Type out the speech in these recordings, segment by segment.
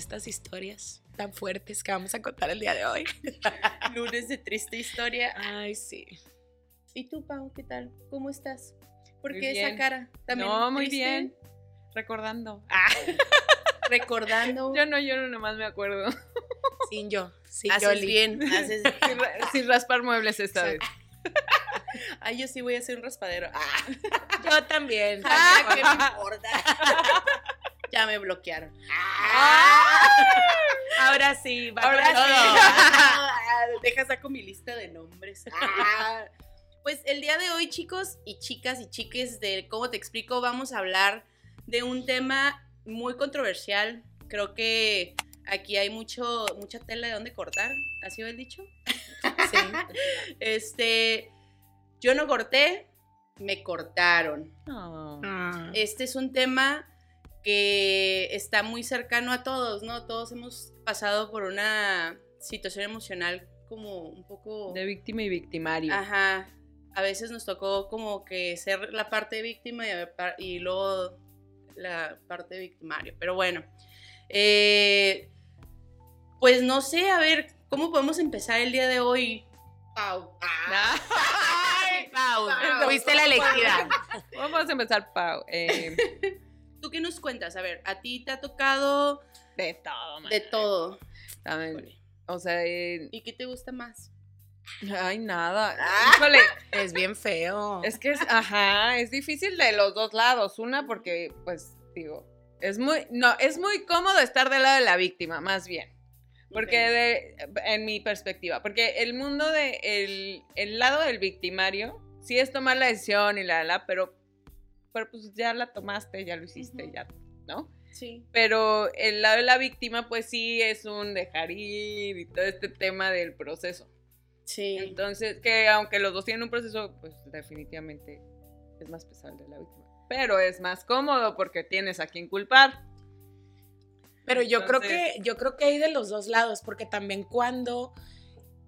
estas historias tan fuertes que vamos a contar el día de hoy. Lunes de triste historia. Ay, sí. ¿Y tú, Pau, qué tal? ¿Cómo estás? ¿Por Muy qué esa cara? ¿También No, muy triste? bien. Recordando. Recordando. Yo no, yo no nomás me acuerdo. Sin yo, sin Haces bien, haces Sin, sin raspar muebles esta vez. Ay, yo sí voy a hacer un raspadero. Ah, Yo también. ah, ¿qué me importa? Ya me bloquearon. Ahora sí, va Ahora todo. sí. Deja saco mi lista de nombres. Ah. Pues el día de hoy, chicos y chicas y chiques de cómo te explico, vamos a hablar de un tema muy controversial. Creo que aquí hay mucho, mucha tela de dónde cortar. ¿Así va el dicho? Sí. Este, yo no corté, me cortaron. Ah. Este es un tema que está muy cercano a todos, ¿no? Todos hemos pasado por una situación emocional como un poco... De víctima y victimario. Ajá. A veces nos tocó como que ser la parte víctima y, luego la parte victimario. Pero bueno. eh, pues no sé, a ver, ¿cómo podemos empezar el día de hoy? Pau. Ay, Pau, Pau. fuiste la elegida. Vamos a empezar, Pau. Eh, ¿Tú qué nos cuentas? A ver, a ti te ha tocado de todo, man. de todo. También, O sea, eh, ¿Y qué te gusta más? ay, nada. Ah. Híjole, Es bien feo. es que es, ajá, es difícil de los dos lados. Una, porque, pues, digo, es muy, no, es muy cómodo estar del lado de la víctima, más bien. Porque de, en mi perspectiva, porque el mundo de el, el lado del victimario sí es tomar la decisión y la la, pero, pero pues ya la tomaste, ya lo hiciste, ya, ¿no? Sí. Pero el lado de la víctima, pues sí es un dejar ir y todo este tema del proceso. Sí. Entonces, que aunque los dos tienen un proceso, pues definitivamente es más pesado el de la víctima. Pero es más cómodo porque tienes a quien culpar. Pero yo creo que, yo creo que hay de los dos lados, porque también cuando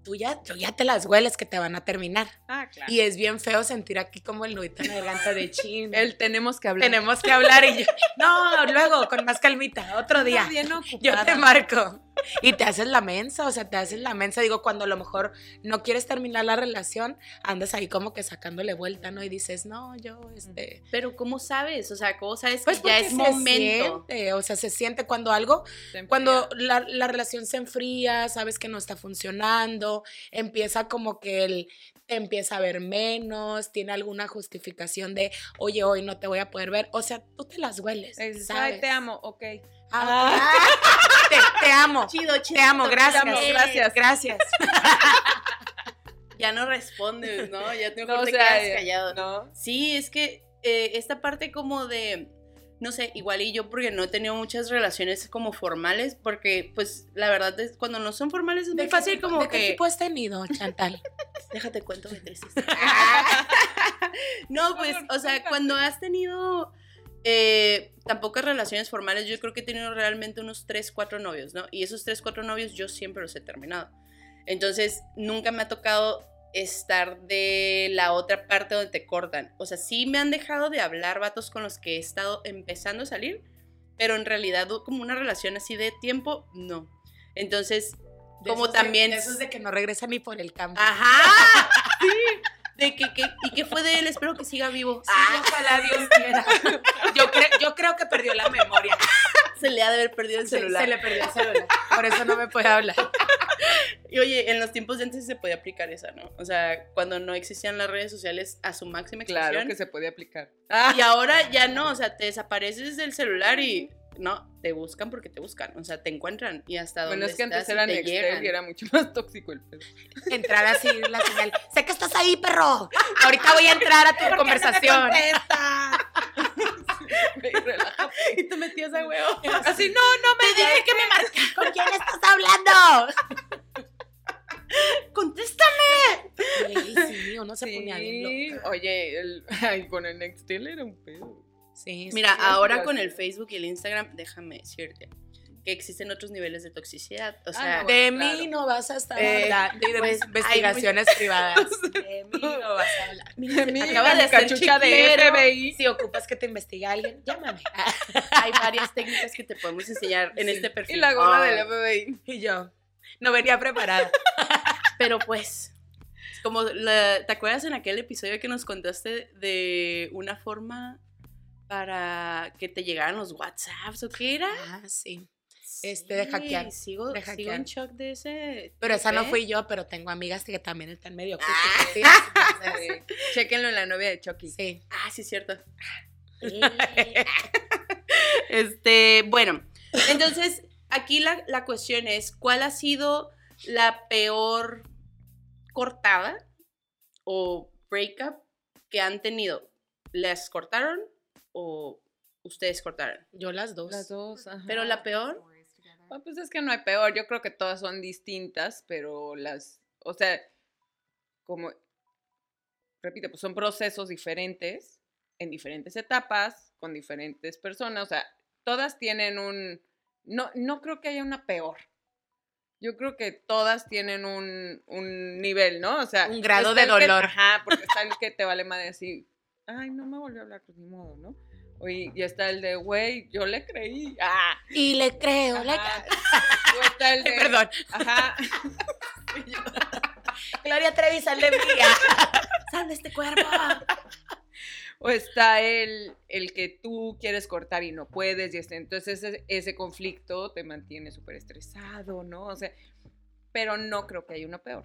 tú ya, tú ya te las hueles que te van a terminar. Ah, claro. Y es bien feo sentir aquí como el nudito en la garganta de chin. El tenemos que hablar. Tenemos que hablar y yo, no, luego, con más calmita, otro día. bien Yo te marco. Y te haces la mensa, o sea, te haces la mensa. Digo, cuando a lo mejor no quieres terminar la relación, andas ahí como que sacándole vuelta, ¿no? Y dices, no, yo, este. Pero ¿cómo sabes? O sea, ¿cómo sabes Pues que ya es se momento? siente, o sea, se siente cuando algo, cuando la, la relación se enfría, sabes que no está funcionando, empieza como que él te empieza a ver menos, tiene alguna justificación de, oye, hoy no te voy a poder ver. O sea, tú te las hueles. ¿sabes? Ay, te amo, ok. Ah, te, te amo. Chido, chido. Te amo, gracias. Te amo, gracias. Gracias. Ya no respondes, ¿no? Ya te, No, o te sea, quedas callado. ¿no? Sí, es que eh, esta parte como de, no sé, igual y yo porque no he tenido muchas relaciones como formales, porque pues la verdad es cuando no son formales es muy ¿De fácil qué tipo- como ¿De qué que... tipo has tenido, Chantal? Déjate cuento mi tesis. no, pues, o sea, cuando has tenido eh, tan pocas relaciones formales, yo creo que he tenido realmente unos 3, 4 novios, ¿no? Y esos 3, 4 novios yo siempre los he terminado. Entonces, nunca me ha tocado estar de la otra parte donde te cortan. O sea, sí me han dejado de hablar vatos con los que he estado empezando a salir, pero en realidad como una relación así de tiempo, no. Entonces, De como de- también... de esos de que no regresa ni por el campo. Ajá. Sí. Que, que- ¿Y qué fue de él? Espero que siga vivo. Sí, ojalá Dios quiera. Yo, cre- yo creo que perdió la memoria. Se le ha de haber perdido el celular. se le perdió el celular. Por eso no me puede hablar. Y oye, en los tiempos de antes se podía aplicar esa, ¿no? O sea, cuando no existían las redes sociales a su máxima expresión. Claro que se puede aplicar. Y ahora ya no, o sea, te desapareces del celular y no, te buscan porque te buscan, o sea, te encuentran y hasta Bueno, donde es que antes estás era te Nextel llegan. y era mucho más tóxico el pedo. Entrar así la señal. Sé que estás ahí, perro. Ahorita voy a entrar a tu conversación. y te metías a huevo. Así, no, no me dije que me marcas. ¿Con quién estás hablando? ¡Contéstame! Ey, sí, uno se ponía bien Sí, loca. oye, el, ay, con el Nextel era un pedo. Sí. Mira, sí, ahora sí, con el Facebook y el Instagram, déjame decirte que existen otros niveles de toxicidad. O Ah, sea, no, De bueno, mí claro. no vas a estar Eh, hablando y de pues, investigaciones privadas. De mí no vas a hablar. Mi acaba de hacer cachucha de chiclero. FBI. Si ocupas que te investigue alguien, llámame. hay varias técnicas que te podemos enseñar en Sí. este perfil. Y la gorra Ay, del FBI. Y yo, no venía preparada. Pero pues, como la- ¿te acuerdas en aquel episodio que nos contaste de una forma para que te llegaran los WhatsApps o qué era? Ah, sí. Este, de hackear, Sigo, de sigo hackear. en shock de ese. Pero esa no ¿eh? fui yo, pero tengo amigas que también están medio Ah. entonces, Sí. Chéquenlo en la novia de Chucky. Sí. Ah, sí, es cierto. este, bueno, entonces aquí la, la cuestión es, ¿cuál ha sido la peor cortada o breakup que han tenido? ¿Les cortaron o ustedes cortaron? Yo las dos. Las dos, ajá. Pero la peor, Ah, Pues es que no hay peor, yo creo que todas son distintas, pero las, o sea, como, repito, pues son procesos diferentes, en diferentes etapas, con diferentes personas, o sea, todas tienen un, no, no creo que haya una peor. Yo creo que todas tienen un, un nivel, ¿no? O sea, Un grado de que- dolor. ajá, porque está el que te vale madre así, ay, no me volvió a hablar, pues ni modo, ¿no? Oye, y está el de, güey, yo le creí. Ah, Y le creo, le Ajá. O está el de, Perdón. Ajá. Gloria Trevi, sal de mía. Sal de este cuerpo. O está el, el que tú quieres cortar y no puedes. Y este, entonces ese, ese conflicto te mantiene súper estresado, ¿no? O sea, pero no creo que haya uno peor.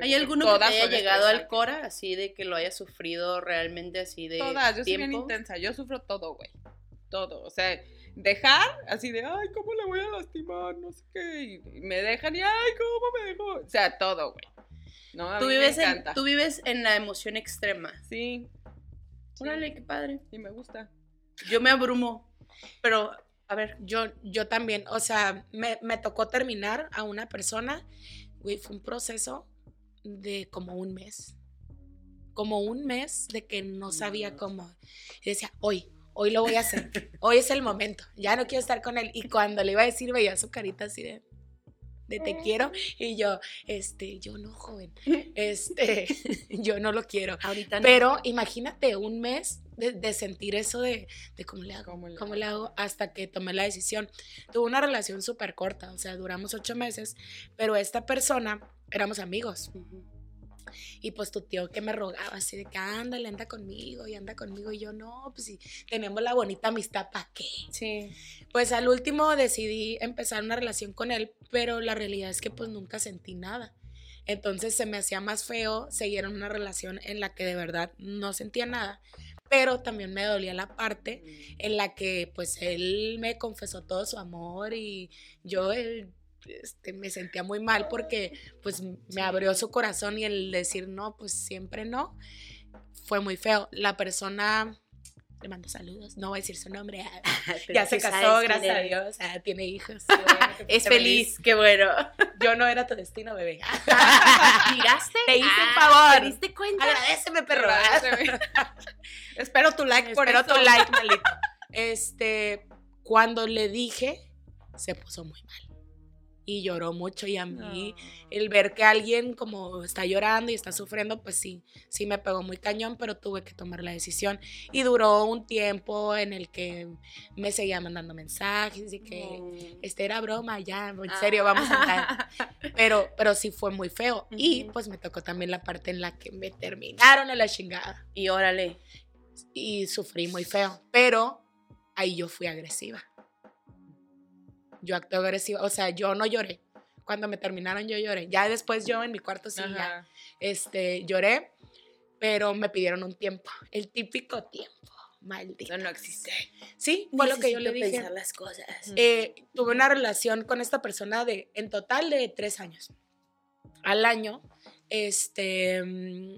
Yo ¿hay creo alguno que te haya llegado al. Cora así de que lo haya sufrido realmente así de Todas, yo soy bien tiempo? intensa, yo sufro todo, güey. Todo. O sea, dejar así de, ay, ¿cómo le voy a lastimar? No sé qué. Y me dejan y, ay, ¿cómo me dejó? O sea, todo, güey. No, a Tú mí me vives, en, encanta. tú vives en la emoción extrema. Sí. sí, Órale, qué padre. Y me gusta. Yo me abrumo. Pero, a ver, Yo, yo también, o sea, me, me tocó terminar a una persona, güey, fue un proceso de como un mes. Como un mes de que no sabía cómo. Y decía, hoy, hoy lo voy a hacer. Hoy es el momento. Ya no quiero estar con él. Y cuando le iba a decir, veía su carita así de, de te quiero. Y yo, este, yo no, joven. Este, yo no lo quiero. ahorita no. Pero imagínate un mes de, de sentir eso de, de cómo le hago, ¿Cómo le cómo hago? le hago hasta que tomé la decisión. Tuve una relación súper corta, o sea, duramos ocho meses, pero esta persona éramos amigos. Y pues tu tío que me rogaba así de que ándale, anda conmigo y anda conmigo. Y yo, no, pues si tenemos la bonita amistad, ¿para qué? Sí. Pues al último decidí empezar una relación con él, pero la realidad es que pues nunca sentí nada. Entonces se me hacía más feo seguir en una relación en la que de verdad no sentía nada, pero también me dolía la parte en la que pues él me confesó todo su amor y yo él, este, me sentía muy mal porque pues me abrió su corazón y el decir no, pues siempre no, fue muy feo. La persona, le mando saludos, no voy a decir su nombre, ya se casó, gracias a Dios, ah, tiene hijos. bueno Es fuiste feliz, qué bueno. Yo no era tu destino, bebé. ¿Miraste? Te hice Ah, un favor. ¿Te diste cuenta? Agradeceme, perro. Agradeceme. Espero tu like por Espero eso. tu like, maldito. Este, cuando le dije, se puso muy mal. Y lloró mucho y a mí el ver que alguien como está llorando y está sufriendo, pues sí, sí me pegó muy cañón, pero tuve que tomar la decisión. Y duró un tiempo en el que me seguía mandando mensajes y que este era broma, ya, en serio, vamos a andar. Pero, pero sí fue muy feo. Y pues me tocó también la parte en la que me terminaron a la chingada. Y órale. Y sufrí muy feo. Pero ahí yo fui agresiva. Yo actué agresiva. O sea, yo no lloré. Cuando me terminaron, yo lloré. Ya después yo en mi cuarto sí, ya este, lloré, pero me pidieron un tiempo, el típico tiempo, maldito. Eso no existe. Sí, fue lo que yo le dije. pensar las cosas. Eh, tuve una relación con esta persona de, en total de tres años. Al año, este, mm,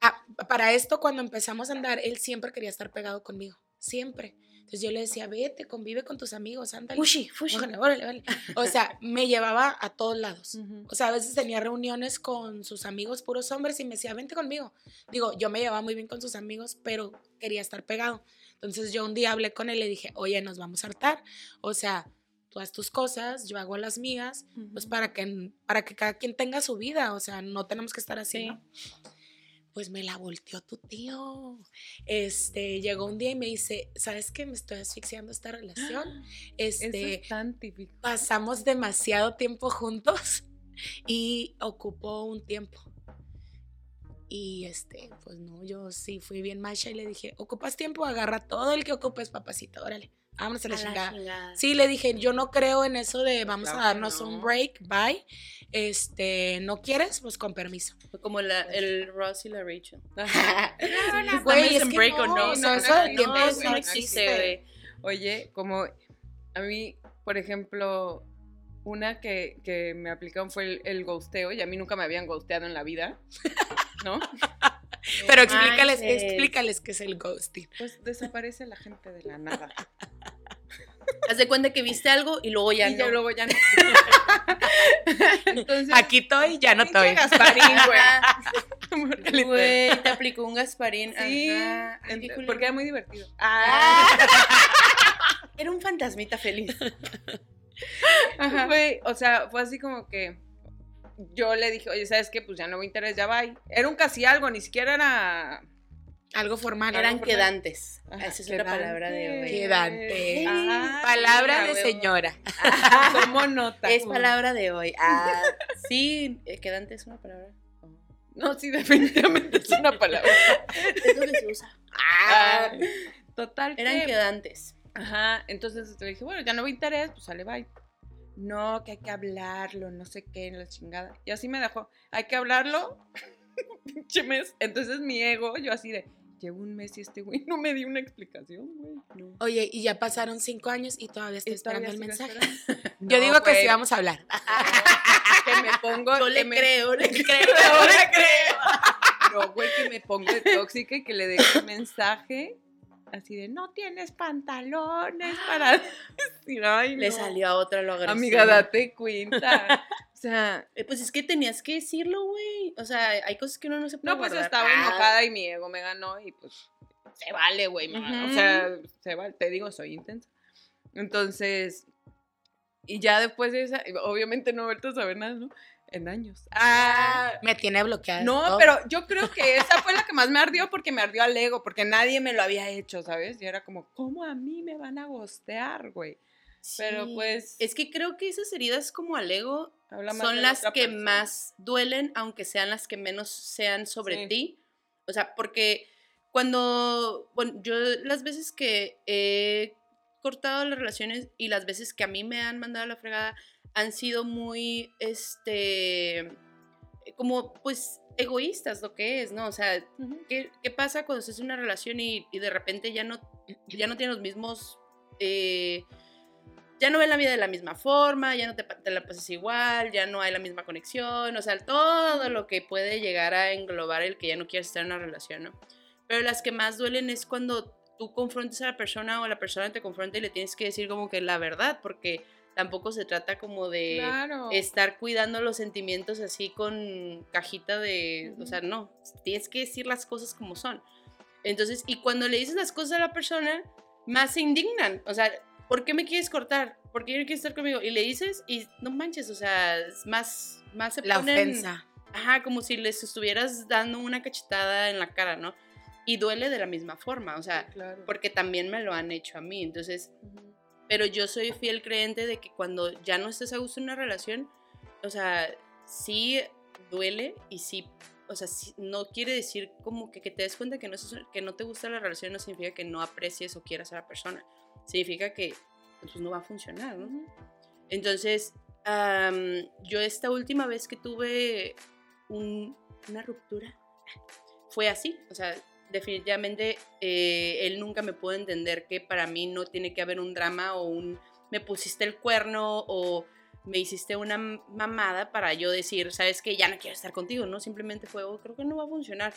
ah, para esto cuando empezamos a andar, él siempre quería estar pegado conmigo, siempre. Entonces yo le decía, vete, convive con tus amigos, ándale. Fushi, fushi. Órale, órale, órale. O sea, me llevaba a todos lados. Ujú. O sea, a veces tenía reuniones con sus amigos puros hombres y me decía, vente conmigo. Digo, yo me llevaba muy bien con sus amigos, pero quería estar pegado. Entonces yo un día hablé con él y le dije, oye, nos vamos a hartar. O sea, tú haz tus cosas, yo hago las mías, pues para que, para que cada quien tenga su vida, o sea, no tenemos que estar así, Sí. ¿no? Pues me la volteó tu tío. Este, llegó un día y me dice, ¿sabes qué? Me estoy asfixiando esta relación. Eso Este, es tan típico. pasamos demasiado tiempo juntos y ocupó un tiempo. Y este, pues no, yo sí fui bien macha y le dije, ¿ocupas tiempo? Agarra todo el que ocupes, papacito, órale. Vámonos a la, A la chingada. chingada. Sí, le dije, yo no creo en eso de vamos Claro a darnos no. un break, bye. Este, ¿no quieres? Pues con permiso. Fue como la, el Ross y la Rachel. Güey, es que break o no, no. o o sea, sea, eso de no, tiempo eso no no existe. güey. Oye, como a mí, por ejemplo, una que, que me aplicaron fue el, el ghosteo y a mí nunca me habían ghosteado en la vida, ¿no? Pero explícales, explícales qué es el ghosting. Pues desaparece la gente de la nada. Haz de cuenta que viste algo y luego ya y no. ya luego ya no. Entonces, Aquí estoy, ya no estoy. Gasparín, güey. Güey, te aplicó un Gasparín. Sí, Ajá. Ay, porque era muy divertido. Ah. Era un fantasmita feliz. Ajá. Güey, o sea, fue así como que yo le dije, oye, ¿sabes qué? Pues ya no me interesa, ya va. Era un casi algo, ni siquiera era... Algo formal. Eran quedantes. Ajá, Esa es otra palabra de hoy. Quedante. Ah, Palabra sí, de señora. Tomo nota. Es palabra de hoy. Ah, sí, eh, quedante es una palabra. No, sí, definitivamente es una palabra. Es lo que se usa. Ah, total. Eran que- quedantes. Ajá, entonces le dije, bueno, ya no me interesa, pues sale, bye. No, que hay que hablarlo, no sé qué, en la chingada. Y así me dejó, hay que hablarlo, pinche mes. Entonces mi ego, yo así de, llevo un mes y este güey no me dio una explicación, güey. No. Oye, y ya pasaron cinco años y todavía estoy Y todavía esperando el mensaje. esperando. Yo No, digo que sí vamos a hablar. Que me pongo. Que le me- creo, le creo. No le creo. No, güey, que me pongo de tóxica y que le deje un mensaje así de, no tienes pantalones para decir, ay, Le no. salió a otra lo agresivo. Amiga, date cuenta. O sea, Eh, Pues es que tenías que decirlo, güey. O sea, hay cosas que uno no se puede no, pues guardar. estaba Ah, enojada y mi ego me ganó y pues se vale, güey. O sea, se vale, te digo, soy intensa. Entonces, y ya después de esa, obviamente no he vuelto a saber nada, ¿no? En años. Ah, Me tiene bloqueada. no, todo. pero yo creo que esa fue la que más me ardió porque me ardió al ego, porque nadie me lo había hecho, ¿sabes? Y era como, ¿cómo a mí me van a gostear, güey? Pero pues, Es que creo que esas heridas como al ego son las que persona. más duelen, aunque sean las que menos sean sobre Sí. ti. O sea, porque cuando, bueno, yo las veces que he cortado las relaciones y las veces que a mí me han mandado a la fregada han sido muy, este, como pues egoístas lo que es, ¿no? O sea, Ujú. ¿qué, qué pasa cuando estás en una relación y, y de repente ya no, ya no los mismos... eh, ya no ven la vida de la misma forma, ya no te, te la pasas igual, ya no hay la misma conexión, o sea, todo lo que puede llegar a englobar el que ya no quieres estar en una relación, ¿no? Pero las que más duelen es cuando tú confrontas a la persona o la persona te confronta y le tienes que decir como que la verdad, porque tampoco se trata como de Claro. estar cuidando los sentimientos así con cajita de, o Ujú. sea, no, tienes que decir las cosas como son. Entonces, y cuando le dices las cosas a la persona, más se indignan, o sea, ¿por qué me quieres cortar? ¿Por qué no quieres estar conmigo? Y le dices y no manches, o sea, es más, más se La ponen- ofensa. Ajá, como si les estuvieras dando una cachetada en la cara, ¿no? Y duele de la misma forma, o sea, claro. porque también me lo han hecho a mí, entonces pero yo soy fiel creyente de que cuando ya no estés a gusto en una relación, o sea, sí duele y sí, o sea, no quiere decir como que, que te des cuenta que no, es- que no te gusta la relación, no significa que no aprecies o quieras a la persona. Significa que pues, no va a funcionar, ¿no? Entonces, am, yo esta última vez que tuve un- una ruptura, fue así, o sea, definitivamente eh, él nunca me pudo entender que para mí no tiene que haber un drama o un me pusiste el cuerno o me hiciste una mamada para yo decir, sabes que ya no quiero estar contigo, ¿no? Simplemente fue, "Oh, creo que no va a funcionar.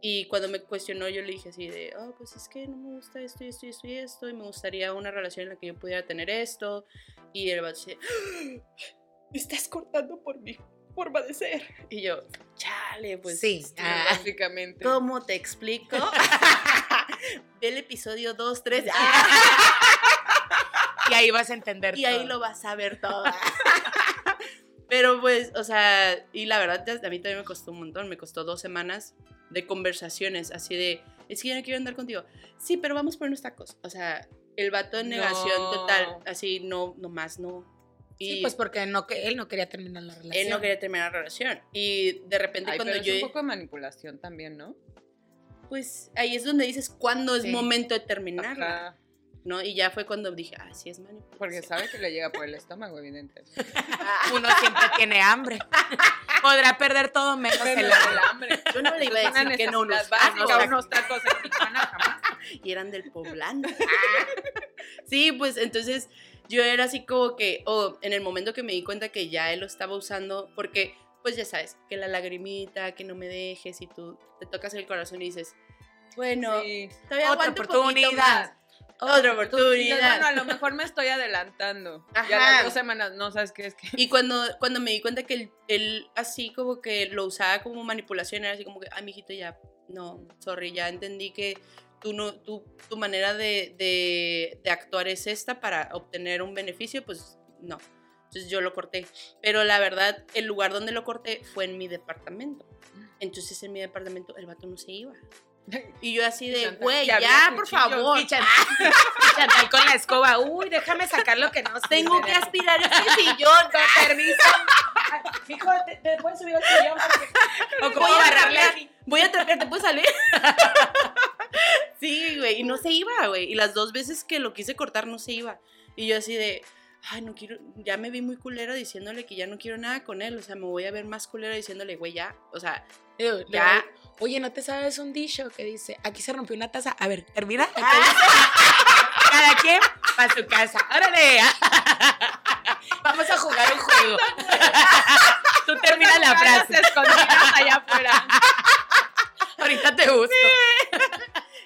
Y cuando me cuestionó, yo le dije así de, oh, pues es que no me gusta esto y esto y esto y esto, y me gustaría una relación en la que yo pudiera tener esto. Y él va a decir, "Ah, me estás cortando por mi forma de ser. Y yo, chale, pues. Sí, ah, Básicamente. ¿Cómo te explico? Ve el episodio 2, 3. Y ahí vas a entender y ahí todo. lo vas a ver todo. Pero pues, o sea, y la verdad a mí también me costó un montón, me costó dos semanas de conversaciones, así de, es que ya no quiero andar contigo. Sí, pero vamos por unos tacos. O sea, el vato en negación No. total, así, no, no más, no. Y Sí, pues porque no, que él no quería terminar la relación. él no quería terminar la relación. Y de repente Ay, cuando pero yo, es un poco de manipulación también, ¿no? pues ahí es donde dices cuándo es Sí. momento de terminarla, Ajá. ¿no? Y ya fue cuando dije, ah, sí es manipulación. Porque sabe que le llega por el estómago, evidentemente. Uno siempre tiene hambre. Podrá perder todo menos el el hambre. hambre. Yo no le iba a decir que no unos, necesidad básica, unos tacos. en Tijuana jamás. y eran del poblano. sí, pues entonces yo era así como que, o en el momento que me di cuenta que ya él lo estaba usando, porque pues ya sabes, que la lagrimita, que no me dejes y tú te tocas el corazón y dices, bueno, Sí. todavía Otra aguanto un poquito oportunidad. Otra oportunidad. bueno, a lo mejor me estoy adelantando. Ya Ajá. las dos semanas, no sabes qué es que. Y cuando, cuando me di cuenta que él, él así como que lo usaba como manipulación, era así como que, ay, mijito, ya, no, sorry, ya entendí que tú no, tú, tu manera de, de, de actuar es esta para obtener un beneficio, pues no. Entonces yo lo corté. Pero la verdad, el lugar donde lo corté fue en mi departamento. Entonces en mi departamento el vato no se iba. Y yo así de, güey, ya, por favor. Y Chantal, Chantal con la escoba. Uy, déjame sacar lo que no Tengo sirve. que aspirar este sillón. Con permiso. Hijo, ¿te, te puedes subir al sillón? Porque... O como Voy a agarrarle así. Voy a trapear, ¿te puedes salir? sí, güey, y no se iba, güey. Y las dos veces que lo quise cortar no se iba. Y yo así de, ay, no quiero, ya me vi muy culera diciéndole que ya no quiero nada con él. O sea, me voy a ver más culera diciéndole, güey, ya. O sea, ya. Oye, ¿no te sabes un dicho que dice, aquí se rompió una taza? A ver, termina. Cada quien para su casa. ¡Órale! Vamos a jugar un juego. Tú termina la frase. escondidas allá afuera. Ahorita te busco.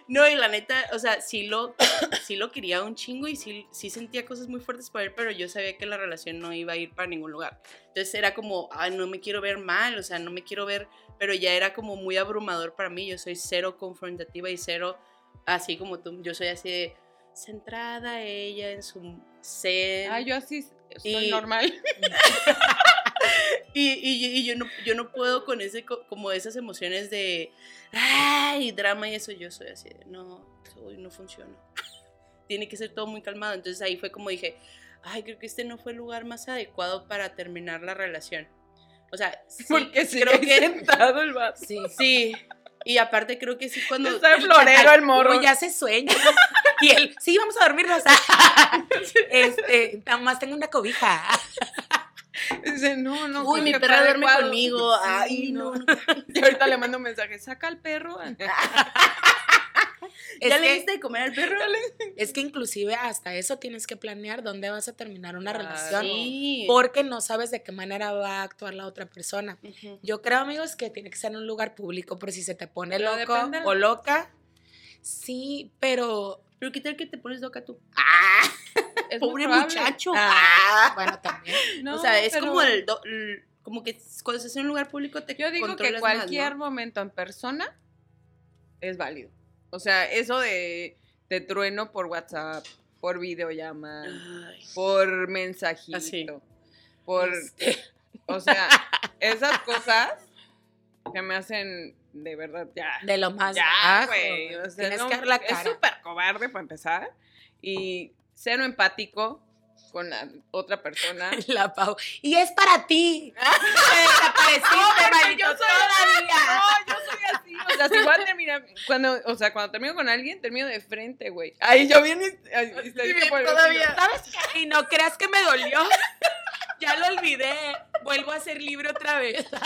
No, y la neta, o sea, sí lo, sí lo quería un chingo y sí, sí sentía cosas muy fuertes por él, pero yo sabía que la relación no iba a ir para ningún lugar. Entonces era como, ay, no me quiero ver mal, o sea, no me quiero ver, pero ya era como muy abrumador para mí. Yo soy cero confrontativa y cero, así como tú, yo soy así de centrada ella en su ser. Ah, yo así soy Y- normal. Y, y- y yo, no, yo no puedo con ese, co- como esas emociones de, ay, drama y eso, yo soy así de, no, soy, no funciona. Tiene que ser todo muy calmado. Entonces ahí fue como dije, ay, creo que este no fue el lugar más adecuado para terminar la relación. O sea, sí, Porque sí, creo que sentado el vato. Sí. sí. Y aparte creo que sí cuando... Está de florero el morro. Ya se sueña. Y él, sí, vamos a dormirnos. Este, nada más tengo una cobija. Dice, no, no. Uy, mi perra duerme adecuado. conmigo. Sí, Ay, no. no. Y ahorita le mando un mensaje, saca al perro. Es ¿Ya le que- diste de comer al perro? Es que inclusive hasta eso tienes que planear dónde vas a terminar una Claro. relación. Sí. Porque no sabes de qué manera va a actuar la otra persona. Yo creo, amigos, que tiene que ser en un lugar público, por si se te pone Pero loco depende o loca. Sí, pero. Pero qué tal que te pones loca tú. Es muy Pobre muchacho. Ah, bueno, también. No, o sea, es pero como el, do- el- como que cuando estás en un lugar público te Yo digo que más, cualquier ¿no? momento en persona es válido. O sea, eso de, de trueno por WhatsApp, por videollamada, Ay, por mensajito, Así. por... Este, O sea, esas cosas que me hacen de verdad ya... de lo más Ya, güey. o sea, Tienes no, que dar la Es súper cobarde para empezar. Y cero empático con la otra persona. La Pau. Y es para ti. Desapareciste, maldito, todavía. No, yo soy así. O sea, si voy a terminar. Cuando, o sea, cuando termino con alguien, termino de frente, güey. Ahí yo bien. por el todavía. ¿Sabes qué? Y no creas que me dolió. Ya lo olvidé. Vuelvo a ser libre otra vez.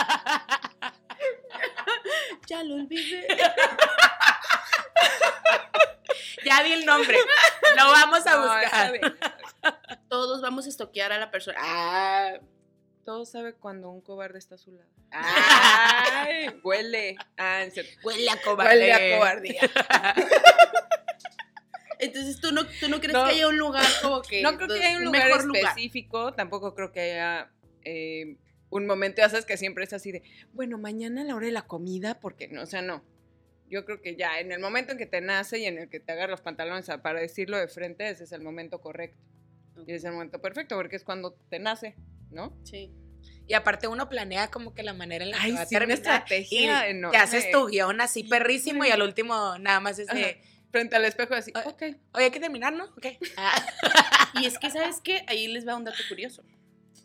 Ya lo olvidé. Ya di el nombre. Lo vamos a No, buscar. Todos vamos a estoquear a la persona. Ah, Todo sabe cuando un cobarde está a su lado. Ay, huele. Ah. Huele a cobarde. Huele a cobardía. Entonces tú no, tú no crees No. que haya un lugar como que. No creo que haya un lugar. específico, tampoco creo que haya eh, un momento, ya sabes que siempre es así de, bueno, mañana a la hora de la comida, porque no, o sea, no. Yo creo que ya en el momento en que te nace y en el que te agarras los pantalones a- para decirlo de frente, ese es el momento correcto. Y es el momento perfecto porque es cuando te nace, ¿no? Sí. Y aparte uno planea como que la manera en la que va a sí, una terminar. estrategia y enorme. te haces tu guion así perrísimo y al último nada más es de. Frente al espejo así, Ah, ok. oye, hay que terminar, ¿no? Ok. Ah. Y es que, ¿sabes qué? Ahí les va un dato curioso.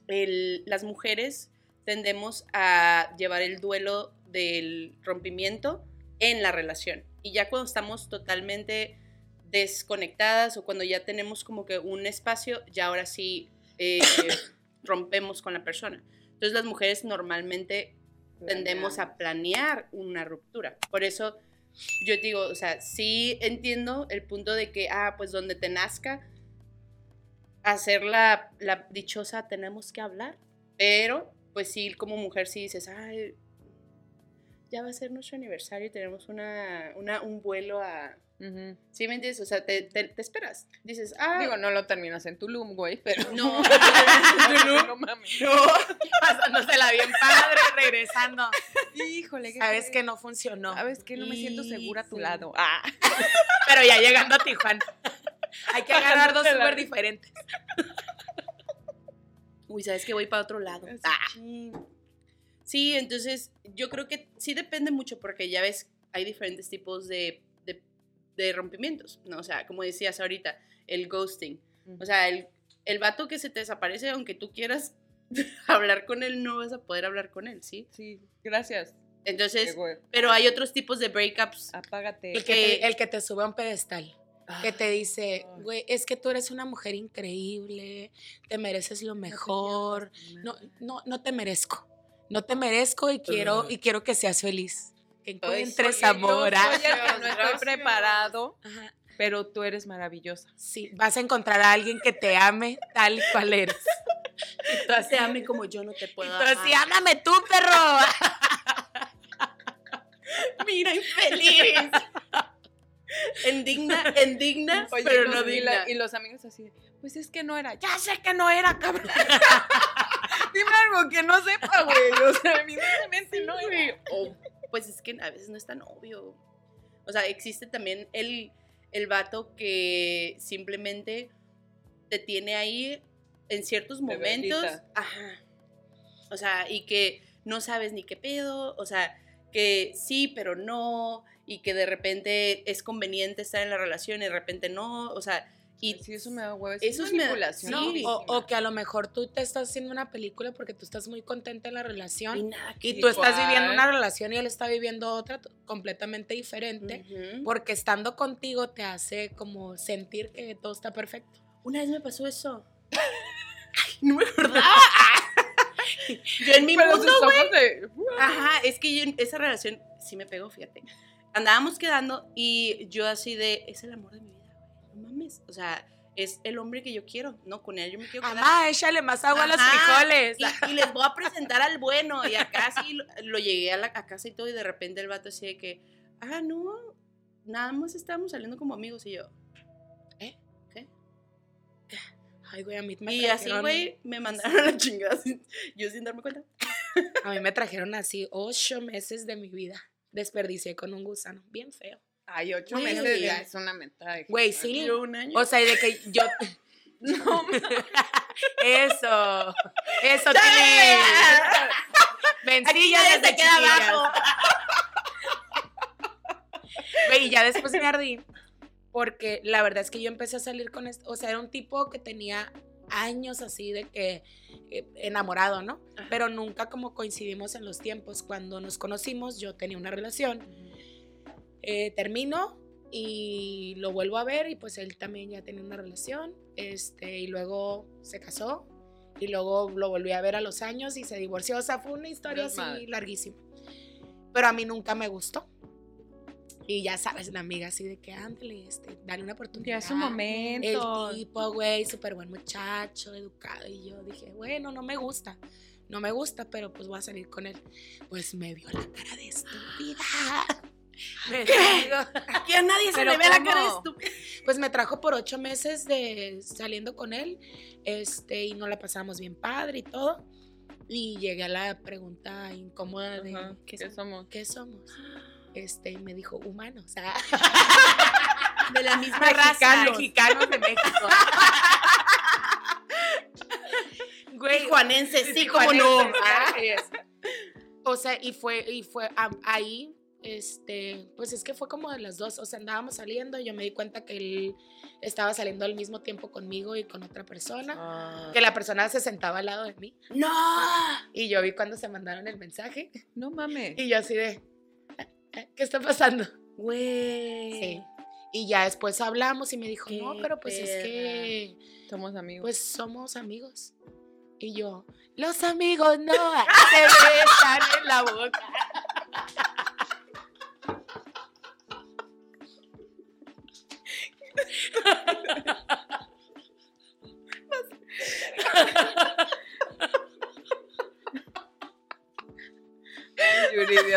El- las mujeres tendemos a llevar el duelo del rompimiento en la relación. Y ya cuando estamos totalmente desconectadas o cuando ya tenemos como que un espacio, ya ahora sí eh, rompemos con la persona. Entonces las mujeres normalmente tendemos a planear una ruptura. Por eso yo digo, o sea, sí entiendo el punto de que, ah, pues donde te nazca, hacer la, la dichosa tenemos que hablar, pero pues sí, como mujer sí dices, ay, ya va a ser nuestro aniversario y tenemos una, una, un vuelo a... ¿Sí me entiendes? O sea, te, te, te esperas. Dices, ah, Digo, no lo terminas en Tulum, güey, pero... no, no mames. Pasándosela bien padre, regresando. Híjole, Sabes que no funcionó. Sabes que no me siento segura a tu Sí. lado. Ah. Pero ya llegando a Tijuana. Hay que agarrar dos súper diferentes. Uy, ¿sabes que voy para otro lado? Ah. Sí, entonces yo creo que sí depende mucho porque ya ves, hay diferentes tipos de, de, de rompimientos, ¿no? O sea, como decías ahorita, el ghosting. O sea, el, el vato que se te desaparece, aunque tú quieras hablar con él, no vas a poder hablar con él, ¿sí? Sí, gracias. Entonces, pero hay otros tipos de breakups. Apágate. El que, te, el que te sube a un pedestal. Que te dice, güey, es que tú eres una mujer increíble, te mereces lo mejor. No, no, no te merezco. No te merezco y quiero, y quiero que seas feliz. Que encuentres amor. yo soy el que no estoy preparado, Ajá. pero tú eres maravillosa. Sí, vas a encontrar a alguien que te ame tal y cual eres. Y tú así, Te ame como yo no te puedo tú así, ámame tú, perro. Mira, infeliz. Endigna, Oye, pero no y, la- digna. y los amigos así, pues es que no era. Ya sé que no era, cabrón. Dime algo que no sepa, güey. O sea, evidentemente no era. O, pues es que a veces no es tan obvio. O sea, existe también el, el vato que simplemente te tiene ahí en ciertos momentos. Ajá. O sea, y que no sabes ni qué pedo. O sea, que sí, pero no. Y que de repente es conveniente estar en la relación y de repente no. O sea, y sí, eso me da huevo. Es Eso es me- manipulación. sí. No, durísima. o, o que a lo mejor tú te estás haciendo una película porque tú estás muy contenta en la y relación nada que y tú estás viviendo una relación y él está viviendo otra completamente diferente. Porque estando contigo te hace como sentir que todo está perfecto. Una vez me pasó eso. Ay, no me acordaba. Yo en mi Pero mundo, ojos de. Ajá, es que yo en esa relación sí me pegó, fíjate. Andábamos quedando y yo así de, es el amor de mi vida, güey. No mames. O sea, es el hombre que yo quiero, ¿no? Con él yo me quiero quedar. Mamá, échale más agua a los frijoles. Y, y les voy a presentar al bueno. Y acá sí lo, lo llegué a la a casa y todo, y de repente el vato así de que, ah, no, nada más estábamos saliendo como amigos. Y yo, Ay, güey, a mí me y así, güey, me mandaron a la chingada, sin- yo sin darme cuenta. A mí me trajeron así ocho meses de mi vida. Desperdicié con un gusano. Bien feo. Ay, ocho meses ya. ya es una de Güey, sí. Un año. O sea, y de que yo. No, Eso. Eso, Vencillas nadie desde se queda abajo. Güey, y ya después me ardí. Porque la verdad es que yo empecé a salir con esto. O sea, era un tipo que tenía años así de que eh, enamorado, ¿no? Ajá. Pero nunca como coincidimos en los tiempos. Cuando nos conocimos, yo tenía una relación. Eh, termino y lo vuelvo a ver y pues él también ya tenía una relación. Este, y luego se casó y luego lo volví a ver a los años y se divorció. O sea, fue una historia así larguísima. Pero a mí nunca me gustó. Y ya sabes, la amiga así de que ándale, este, dale una oportunidad. ya es un momento. El tipo, güey, súper buen muchacho, educado. Y yo dije, bueno, no me gusta. No me gusta, pero pues voy a salir con él. Pues me vio la cara de estúpida. Aquí a nadie se ¿Pero le ve la cara de estúpida. pues me trajo por ocho meses de saliendo con él. Este, y nos la pasamos bien padre y todo. Y llegué a la pregunta incómoda de Ajá, ¿qué, ¿Qué somos? somos? ¿Qué somos? Este, me dijo, humanos. O sea, De la misma raza. mexicanos de México. tijuanense, sí, como no. Es. O sea, y fue, y fue ahí, este, pues es que fue como de las dos, o sea, andábamos saliendo y yo me di cuenta que él estaba saliendo al mismo tiempo conmigo y con otra persona, Ah, que la persona se sentaba al lado de mí ¡No! y yo vi cuando se mandaron el mensaje no mames. y yo así de, "Eh, eh, ¿qué está pasando? Güey. Sí. Y ya después hablamos y me dijo, no, pero pues es que, Somos amigos. pues somos amigos. Y yo, los amigos no se besan en la boca.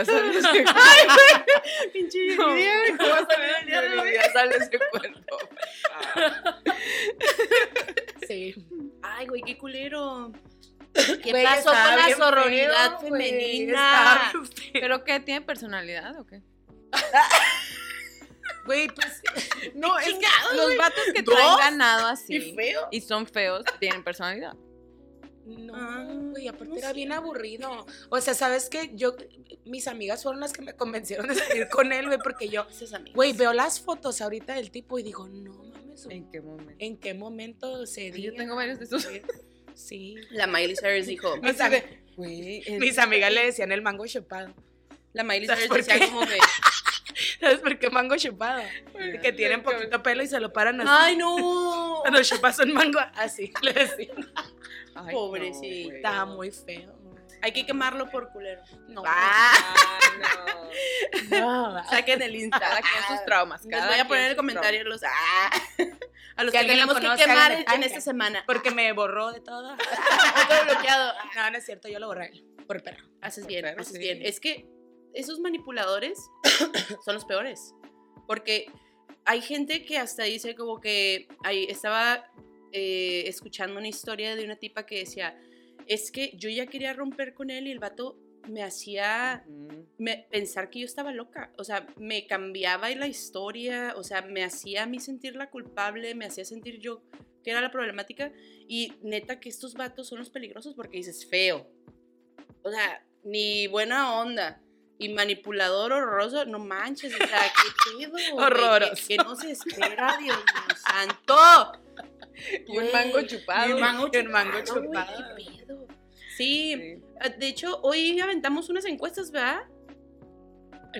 Ay, Yuridia, sale ese Pinche No, Yuridia, ¿cómo va a salir el día de hoy? Yuridia, sale ese cuerpo. Sí. Ay, güey, qué culero. ¿Qué Güey, pasó con la sororidad feo, güey, femenina? ¿Pero qué? ¿Tiene personalidad o qué? Güey, pues No, es que los güey. vatos que ¿Dos? traen ganado Qué así feo. y son feos tienen personalidad. No, Ah, güey, aparte no era bien aburrido. O sea, ¿sabes qué? Yo, mis amigas fueron las que me convencieron de salir con él, güey, porque yo, güey, veo las fotos ahorita del tipo y digo, no mames, ¿En qué momento? ¿en qué momento se Yo dio? tengo varios de esos. Sí. La Miley Cyrus dijo. Mis, mis amigas le decían el mango chupado. La Miley ¿Sabes Cyrus decía qué? como que. ¿Sabes por qué mango chupado? Ay, Que tienen poquito pelo y se lo paran así. ¡Ay, no! Cuando chupas un mango, así le decían. Ay, Pobrecita. Estaba muy feo. Hay que quemarlo por culero. No. Ah, Ay, no. no. Saquen el Insta. Cada quien sus traumas. Les cada voy a poner en el comentario los. Ah, a los que tenemos que quemar en, esta semana. Porque me borró de todo. todo bloqueado. No, no es cierto, yo lo borré. Por perro. Haces Por bien, perro, haces sí. bien. Es que esos manipuladores son los peores. Porque hay gente que hasta dice como que ahí estaba eh, escuchando una historia de una tipa que decía, es que yo ya quería romper con él y el vato me hacía me- pensar que yo estaba loca. O sea, me cambiaba la historia, o sea, me hacía a mí sentirla culpable, me hacía sentir yo que era la problemática. Y neta que estos vatos son los peligrosos porque dices feo. O sea, ni buena onda. Y manipulador horroroso, no manches, o sea, qué pedo. güey, que- Horroroso. Que, no se espera, Dios mío santo. Y un mango y chupado. un mango Y un mango chupado, qué pedo. Sí, Sí. de hecho, hoy aventamos unas encuestas, ¿verdad?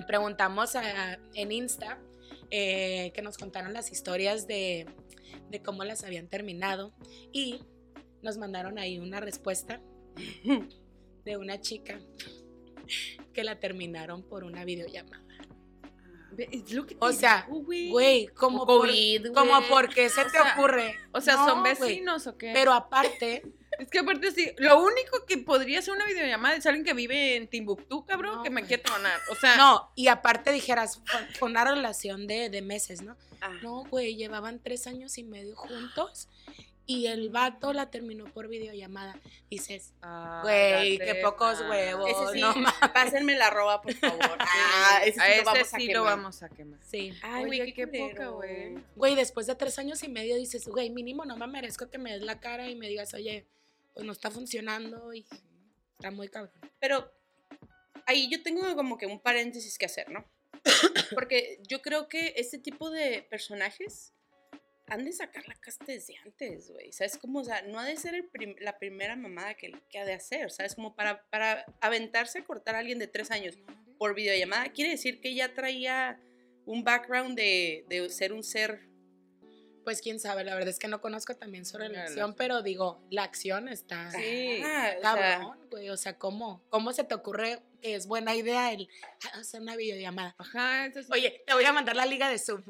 Preguntamos a- en Insta eh, que nos contaron las historias de, de cómo las habían terminado y nos mandaron ahí una respuesta de una chica que la terminaron por una videollamada. O sea, digo, güey. Como por, COVID, como güey. por qué se O te sea, ocurre. O sea, No, ¿son vecinos o qué? Pero aparte, Es que aparte sí, lo único que podría ser una videollamada es alguien que vive en Timbuktu, cabrón, No, que me quiere tronar. O sea, no, y aparte dijeras, fue, fue una relación de, de meses, ¿no? Ah. No, güey, llevaban tres años y medio juntos y el vato la terminó por videollamada. Dices, ah, güey, qué pocos huevos. Ese sí, no mames. pásenme la roba, por favor. Ah, ese sí, a lo ese vamos a sí lo vamos a quemar. Sí. Ay, güey, qué culero. poca, güey. Güey, después de tres años y medio dices, güey, mínimo no me merezco que me des la cara y me digas, oye, pues no está funcionando y está muy cabrón. Pero ahí yo tengo como que un paréntesis que hacer, ¿no? Porque yo creo que este tipo de personajes han de sacar la casta desde antes, güey. ¿Sabes cómo? O sea, no ha de ser el prim- la primera mamada que, que ha de hacer, ¿sabes? Como para, para aventarse a cortar a alguien de tres años por videollamada, quiere decir que ya traía un background de, de ser un ser Pues quién sabe, la verdad es que no conozco también La acción, pero digo, la acción está Sí. Cabrón, güey. O sea, ¿cómo, ¿cómo se te ocurre que es buena idea el ah, hacer una videollamada? Ajá, entonces. Oye, te voy a mandar la liga de Zoom.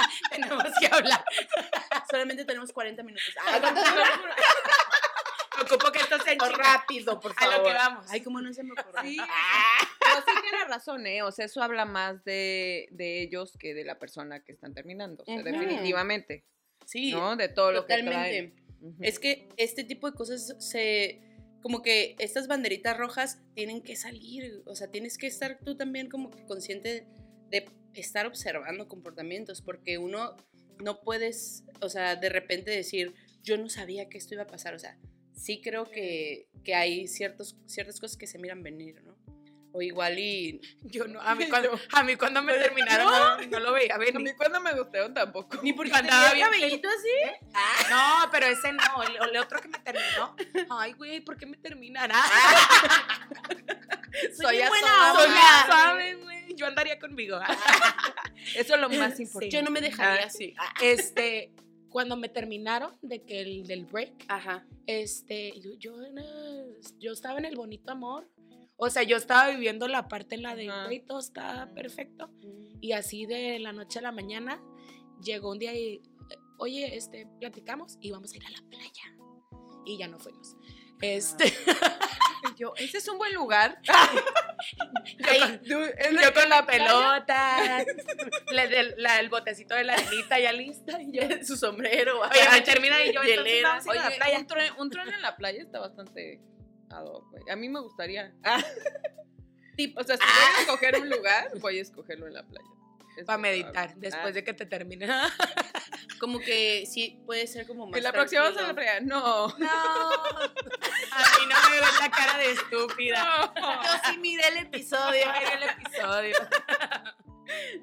Tenemos que hablar. solamente tenemos 40 minutos. Ah. Ocupo que esto sea en chinga. rápido, por A lo que vamos. Ay, cómo no se me ocurrió. Sí, Ah. pero sí tiene razón, ¿eh? O sea, eso habla más de, de ellos que de la persona que están terminando. O sea, definitivamente. Sí, ¿No? De todo lo que traen. Ujú. Es que este tipo de cosas se. Como que estas banderitas rojas tienen que salir. O sea, tienes que estar tú también como que consciente de estar observando comportamientos. Porque uno no puedes, o sea, de repente decir, yo no sabía que esto iba a pasar. O sea, sí creo que, que hay ciertos, ciertas cosas que se miran venir, ¿no? O igual y... Yo no, a mí cuando, a mí cuando me terminaron no, no lo veía A venir. mí cuando me gustaron tampoco. Ni porque andaba bien cabellito así. No, pero ese no, el, el otro que me terminó. Ay, güey, ¿por qué me terminan? Ah, Soy bien buena Soy onda. suave, güey. Yo andaría conmigo. Eso es lo más Sí. importante. Yo no me dejaría Ah, así. Este, cuando me terminaron de que el del break, Ajá. este, yo, yo, estaba en el bonito amor. O sea, yo estaba viviendo la parte en la de, güey, todo está perfecto. Y así de la noche a la mañana, llegó un día y, oye, este, platicamos y vamos a ir a la playa. Y ya no fuimos. Este, Yo, ese es un buen lugar. yo con- yo con la pelota, la- el botecito de la arenita ya lista. Y yo, Su sombrero. oye, termina y yo, Hielera. a la Oye, playa. un tren, un tren en la playa está bastante ad hoc. A mí me gustaría. Ah. O sea, si voy a escoger un lugar, voy a escogerlo en la playa. Para meditar después de que te termine. Como que sí, puede ser como más Y la próxima vamos a la playa. No. No, a mí no me ves la cara de estúpida. Yo sí miré el episodio. Mira el episodio.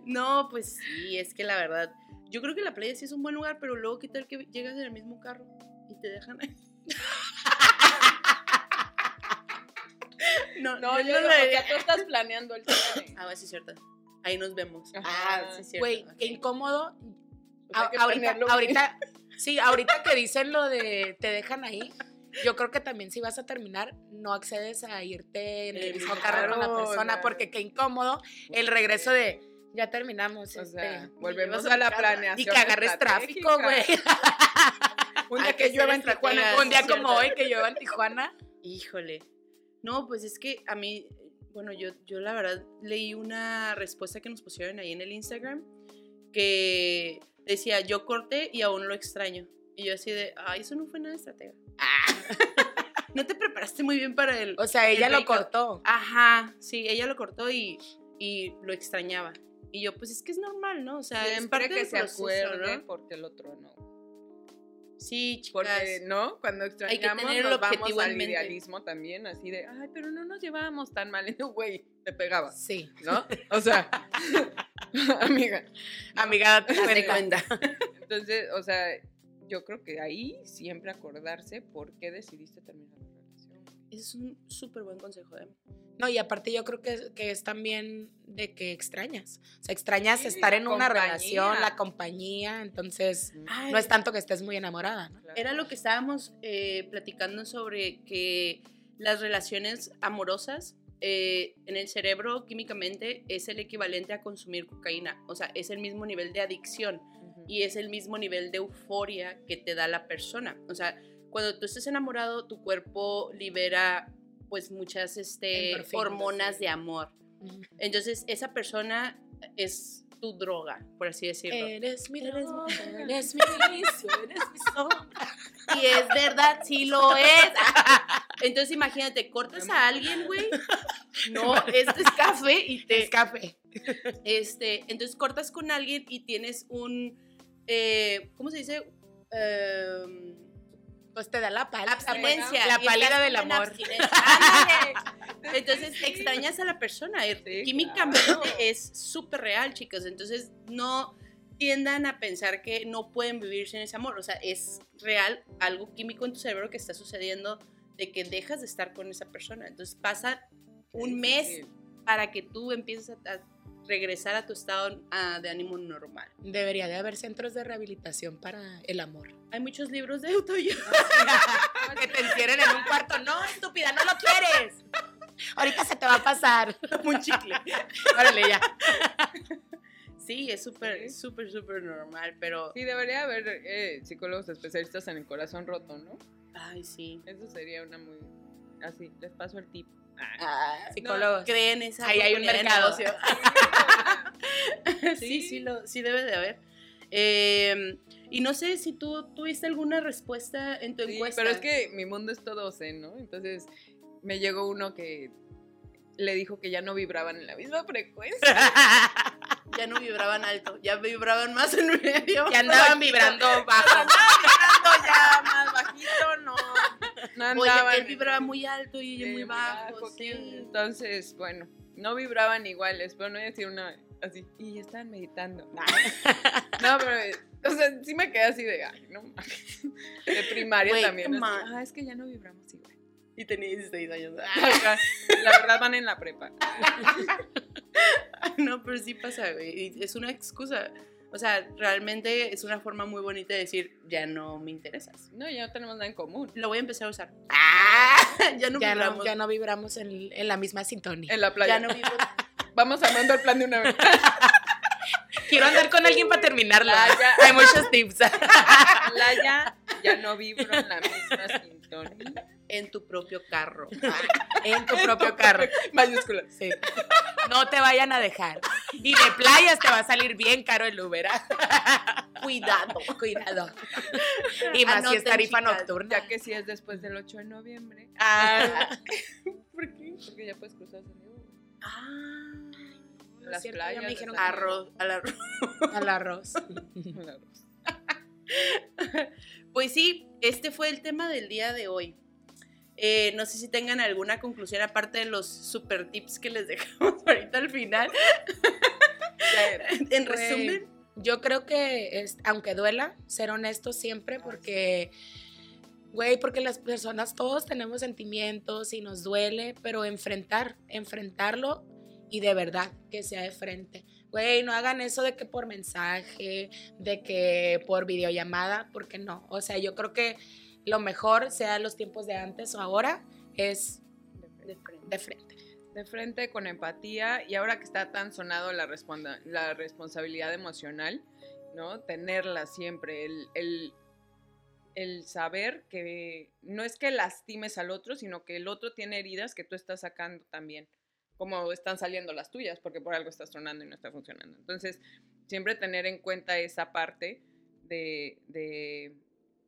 No, pues sí, es que la verdad, yo creo que la playa sí es un buen lugar, pero luego qué tal que llegas en el mismo carro y te dejan ahí. No, No, yo no no, lo sea, tú estás planeando el tren. Ah, sí es cierto. Ahí nos vemos. Ajá. Ah, sí es cierto. Güey, qué incómodo. A- ahorita, ahorita, sí, ahorita que dicen lo de te dejan ahí, yo creo que también si vas a terminar, no accedes a irte en el mismo carro con la persona, porque qué incómodo el regreso de ya terminamos. O este, sea, volvemos a la mi carro". planeación. Y que agarres tráfico, güey. Un día que que llueva en Tijuana. Un día como hoy que llueva en Tijuana. Híjole. No, pues es que a mí, bueno, yo, yo la verdad leí una respuesta que nos pusieron ahí en el Instagram que decía, yo corté y aún lo extraño. Y yo así de, ay, eso no fue nada estratega. no te preparaste muy bien para el... O sea, ella el lo cortó. Ajá, sí, ella lo cortó y, y lo extrañaba. Y yo, pues es que es normal, ¿no? O sea, es Siempre parte que del se proceso, acuerde ¿no? porque el otro no. Sí, chicas. Porque, ¿no? Cuando extrañamos tener el nos vamos al idealismo también, así de, ay, pero no nos llevábamos tan mal. Güey, te pegaba, Sí. ¿no? O sea, amiga. Amiga, date Hazte cuenta. cuenta. Entonces, o sea, yo creo que ahí siempre acordarse por qué decidiste terminar la relación. Ese es un súper buen consejo, ¿eh? No, y aparte yo creo que, que es también de que extrañas. O sea, extrañas Sí, estar en una relación, la compañía, entonces Ay, no es tanto que estés muy enamorada, ¿no? Claro. Era lo que estábamos eh, platicando sobre que las relaciones amorosas eh, en el cerebro químicamente es el equivalente a consumir cocaína. O sea, es el mismo nivel de adicción y es el mismo nivel de euforia que te da la persona. O sea, cuando tú estás enamorado, tu cuerpo libera pues muchas este, hormonas sí. de amor. Entonces, esa persona es tu droga, por así decirlo. Eres mi droga, eres mi eres mi sombra. Y es verdad, sí lo es. Entonces imagínate, cortas a alguien, güey. No, este es café y te... Es café. Este, entonces cortas con alguien y tienes un... eh, ¿Cómo se dice? Em, Pues te da la pálida. abstinencia. La y pálida del amor. Entonces extrañas a la persona. Sí, Químicamente claro. es súper real, chicos. Entonces no tiendan a pensar que no pueden vivir sin ese amor. O sea, es real algo químico en tu cerebro que está sucediendo de que dejas de estar con esa persona. Entonces pasa un mes para que tú empieces a, a regresar a tu estado ah, de ánimo normal. Debería de haber centros de rehabilitación para el amor. Hay muchos libros de autoayuda. que te encierren en un cuarto. No, estúpida, no lo quieres. Ahorita se te va a pasar. un chicle. Órale, ya. Sí, es súper, súper, súper normal, pero... Sí, debería haber eh, psicólogos especialistas en el corazón roto, ¿no? Ay, sí. Eso sería una muy... Así, les paso el tip. Psicólogos. creen esa Ahí hay un mercado. negocio. sí, sí, lo, sí debe de haber. Eh, y no sé si tú tuviste alguna respuesta en tu Sí, encuesta. pero es que mi mundo es todo zen, ¿no? Entonces me llegó uno que le dijo que ya no vibraban en la misma frecuencia. ya no vibraban alto, ya vibraban más en medio. Que andaban vibrando bajo. Vibrando ya no. Oye, andaban. él vibraba muy alto y ella muy bajo. sí. Entonces, bueno, no vibraban iguales, pero no iba a decir una así. Y estaban meditando. No, pero, o sea, sí me quedé así de, ay, no mames. De primaria Güey, también. así, ah, es que ya no vibramos igual. Y tenía 16 años. La verdad van en la prepa. No, pero sí pasa, güey. Es una excusa. O sea, realmente es una forma muy bonita de decir, ya no me interesas. No, ya no tenemos nada en común. Lo voy a empezar a usar. ¡Ah! Ya no Ya no, vibramos. ya no vibramos en, en la misma sintonía. En la playa. Ya no vivo. Vamos armando el plan de una vez. Quiero andar con alguien para terminarlo. Playa. Hay muchos tips. Playa, ya no vibro en la misma sintonía. En tu propio carro. en tu propio carro. Mayúsculas. Sí. No te vayan a dejar. Y de playas te va a salir bien caro el Uber. ¿ah? Cuidado. Cuidado. Y más si es tarifa chicas. nocturna. Ya que si es después del 8 de noviembre. Ah, ¿Por qué? Porque ya puedes cruzar San Diego. Ah. Las cierto, ya playas me dijeron San Arroz, al arroz. al arroz. Pues sí, este fue el tema del día de hoy. Eh, no sé si tengan alguna conclusión aparte de los super tips que les dejamos ahorita al final. en Güey, resumen, Yo creo que, es, aunque duela, ser honesto siempre porque, güey, porque las personas todos tenemos sentimientos y nos duele, pero enfrentar, enfrentarlo y de verdad que sea de frente. Güey, no hagan eso de que por mensaje, de que por videollamada, porque no. O sea, yo creo que lo mejor, sea los tiempos de antes o ahora, es de frente. de frente. de frente con empatía y ahora que está tan sonado la, responda- la responsabilidad emocional, ¿no? Tenerla siempre, el, el- el saber que no es que lastimes al otro, sino que el otro tiene heridas que tú estás sacando también, como están saliendo las tuyas, porque por algo está sonando y no está funcionando. Entonces, siempre tener en cuenta esa parte de, de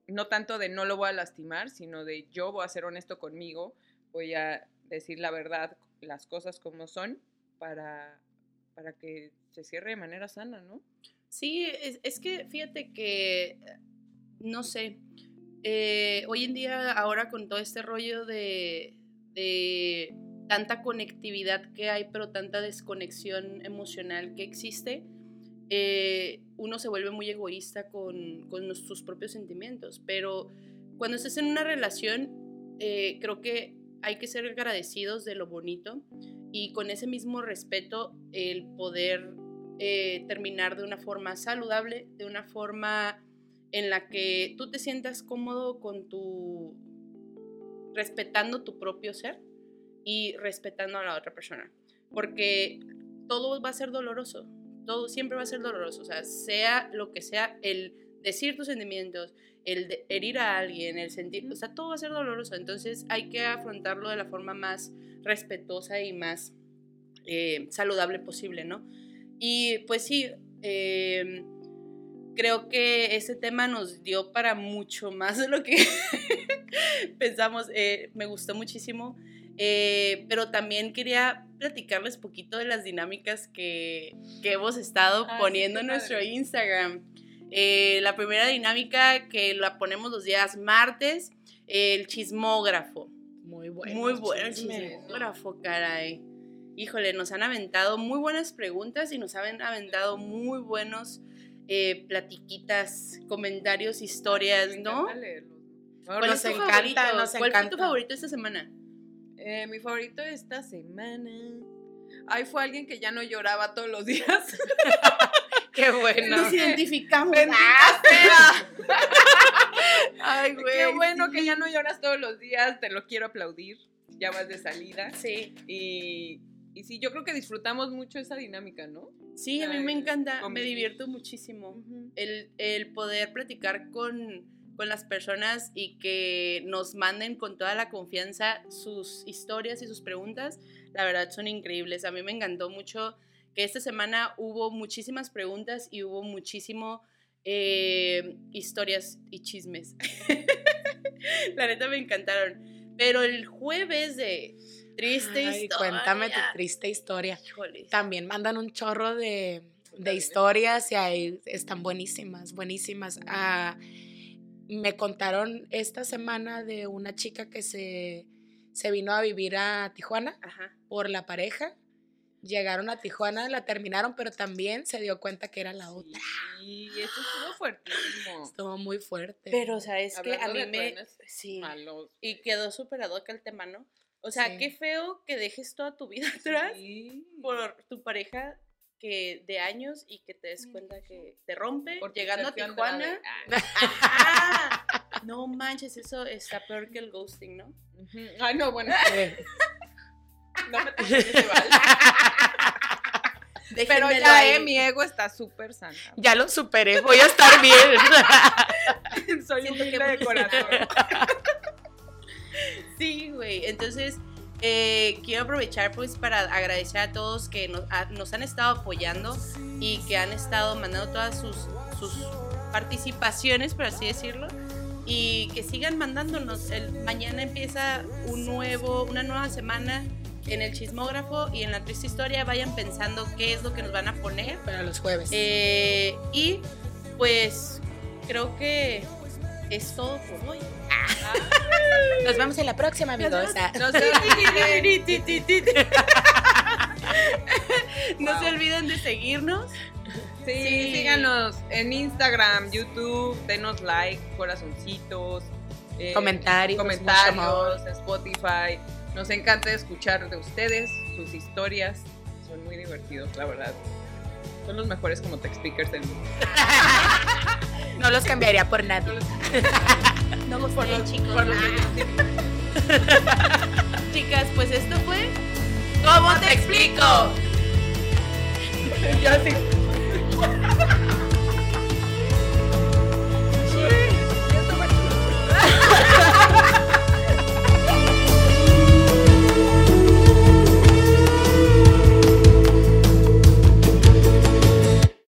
no tanto de no lo voy a lastimar, sino de yo voy a ser honesto conmigo, voy a decir la verdad, las cosas como son, para, para que se cierre de manera sana, ¿no? Sí, es, es que fíjate que, no sé, eh, hoy en día ahora con todo este rollo de, de tanta conectividad que hay, pero tanta desconexión emocional que existe, eh, uno se vuelve muy egoísta con, con sus propios sentimientos. Pero cuando estás en una relación, eh, creo que hay que ser agradecidos de lo bonito y con ese mismo respeto el poder eh, terminar de una forma saludable, de una forma en la que tú te sientas cómodo con tu respetando tu propio ser y respetando a la otra persona, porque todo va a ser doloroso, todo siempre va a ser doloroso, o sea, sea lo que sea, el decir tus sentimientos, el herir a alguien, el sentir, o sea, todo va a ser doloroso, entonces hay que afrontarlo de la forma más respetuosa y más eh, saludable posible, ¿no? Y pues sí, eh, creo que ese tema nos dio para mucho más de lo que pensamos. Eh, me gustó muchísimo, eh, pero también quería platicarles poquito de las dinámicas que, que hemos estado Ah, poniendo en nuestro padre. Instagram. Eh, la primera dinámica que la ponemos los días martes, el chismógrafo. Muy bueno. Muy bueno el chismógrafo, caray. Híjole, nos han aventado muy buenas preguntas y nos han aventado muy buenos eh, platiquitas, comentarios, historias, Me ¿no? encanta leerlos, ¿no? ¿Cuál Ahora es tu Nos encanta, favorito? nos ¿Cuál fue tu encanta. favorito esta semana? Eh, mi favorito de esta semana. Ay, fue alguien que ya no lloraba todos los días. Qué bueno. Nos identificamos. ¡Ah! Ay, güey. Qué bueno sí. que ya no lloras todos los días, te lo quiero aplaudir. Ya vas de salida. Sí, Y, y sí, yo creo que disfrutamos mucho esa dinámica, ¿no? sí, a mí me encanta, me divierto muchísimo. el, el poder platicar con, con las personas y que nos manden con toda la confianza sus historias y sus preguntas, la verdad son increíbles. A mí me encantó mucho que esta semana hubo muchísimas preguntas y hubo muchísimo eh, historias y chismes. la neta me encantaron. Pero el jueves de triste Ay, historia. cuéntame tu triste historia. También mandan un chorro de, de historias y ahí están buenísimas, buenísimas. Ah, me contaron esta semana de una chica que se, se vino a vivir a Tijuana Ajá. por la pareja. Llegaron a Tijuana, la terminaron, pero también se dio cuenta que era la otra. Sí, eso estuvo fuertísimo. Estuvo muy fuerte. Pero, ¿sabes que A mí me... Sí. Malos. Y quedó superado que el tema, ¿no? O sea, Sí. qué feo que dejes toda tu vida atrás Sí. por tu pareja que de años y que te des cuenta que te rompe Por tu llegando a Tijuana. Andrade. Ah. ¡Ah! No manches, eso está peor que el ghosting, ¿no? Ujú. Ay, no, bueno. Eh, No me vals. Pero ya, ahí. eh, mi ego está súper sana. ya lo superé, voy a estar bien. Soy que- de corazón. Sí, güey. Entonces, eh, quiero aprovechar pues para agradecer a todos que nos, a- nos han estado apoyando y que han estado mandando todas sus, sus participaciones, por así decirlo. Y que sigan mandándonos. El, mañana empieza un nuevo, una nueva semana en el chismógrafo y en la triste historia. Vayan pensando qué es lo que nos van a poner. Para los jueves. Eh, y pues creo que es todo por hoy. Nos vemos en la próxima, amigos. No se olviden. De seguirnos. Sí, Sí. síganos en Instagram, YouTube, denos like, corazoncitos, eh, Comentarios, comentarios. Spotify. Nos encanta escuchar de ustedes, sus historias. Son muy divertidos, la verdad. Son los mejores como tech speakers del mundo. No los cambiaría por nada. No los por los chicos. Por los ah. Chicas, pues esto fue. ¿Cómo te explico? Yo así.